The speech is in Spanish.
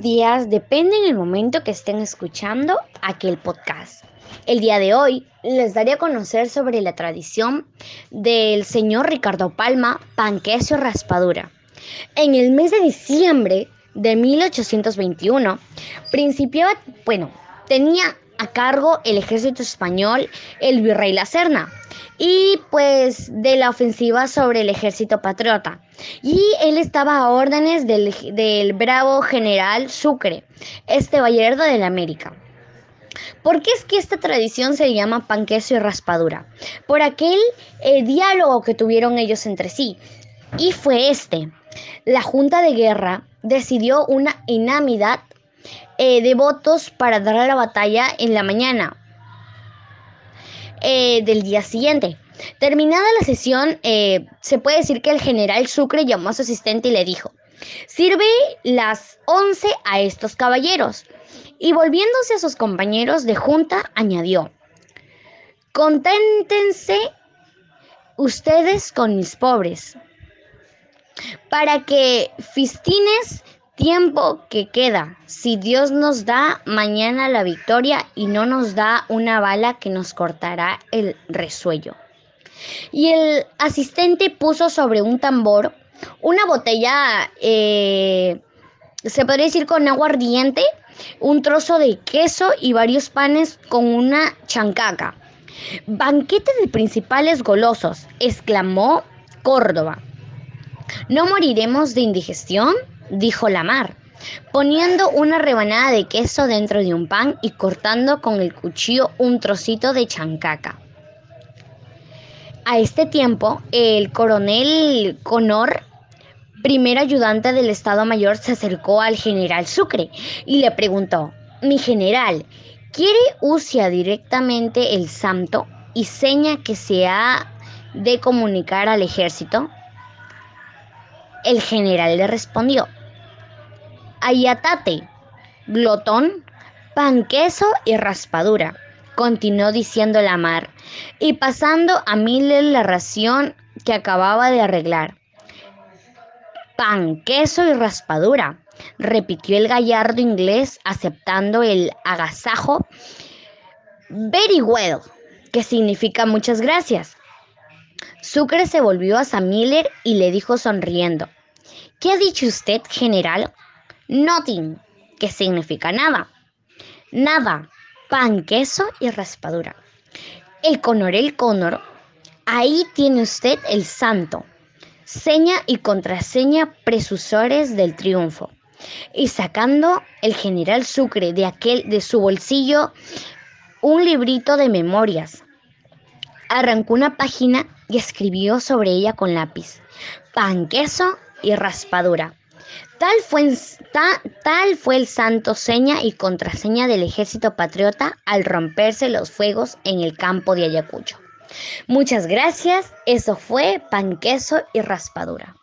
días, depende en el momento que estén escuchando aquel podcast. El día de hoy les daré a conocer sobre la tradición del señor Ricardo Palma, pan, queso y raspadura. En el mes de diciembre de 1821, principiaba, bueno, tenía cargo el ejército español el virrey La Serna y pues de la ofensiva sobre el ejército patriota. Y él estaba a órdenes del, bravo general Sucre, este Vallardo de la América. ¿Por qué es que esta tradición se llama pan, queso y raspadura? Por aquel eh, diálogo que tuvieron ellos entre sí. Y fue este. La Junta de Guerra decidió una inamidad eh, de votos para dar la batalla en la mañana eh, del día siguiente. Terminada la sesión, eh, se puede decir que el general Sucre llamó a su asistente y le dijo, sirve las 11 a estos caballeros. Y volviéndose a sus compañeros de junta, añadió, conténtense ustedes con mis pobres, para que fistines tiempo que queda, si Dios nos da mañana la victoria y no nos da una bala que nos cortará el resuello. Y el asistente puso sobre un tambor una botella, eh, se podría decir con agua ardiente, un trozo de queso y varios panes con una chancaca. Banquete de principales golosos, exclamó Córdoba. ¿No moriremos de indigestión? Dijo la mar, poniendo una rebanada de queso dentro de un pan y cortando con el cuchillo un trocito de chancaca. A este tiempo, el coronel Conor, primer ayudante del Estado Mayor, se acercó al general Sucre y le preguntó, mi general, ¿quiere Ucia directamente el santo y seña que se ha de comunicar al ejército? El general le respondió, Ayatate, glotón, pan, queso y raspadura, continuó diciendo la mar, y pasando a Miller la ración que acababa de arreglar. Pan, queso y raspadura, repitió el gallardo inglés aceptando el agasajo. Very well, que significa muchas gracias. Sucre se volvió a Sam Miller y le dijo sonriendo, ¿Qué ha dicho usted, general? Nothing, que significa nada. Nada, pan, queso y raspadura. El conor, el conor, ahí tiene usted el santo. Seña y contraseña presusores del triunfo. Y sacando el general Sucre de aquel de su bolsillo un librito de memorias. Arrancó una página y escribió sobre ella con lápiz. Pan, queso y raspadura. Tal fue, tal fue el santo seña y contraseña del ejército patriota al romperse los fuegos en el campo de Ayacucho. Muchas gracias, eso fue pan, queso y raspadura.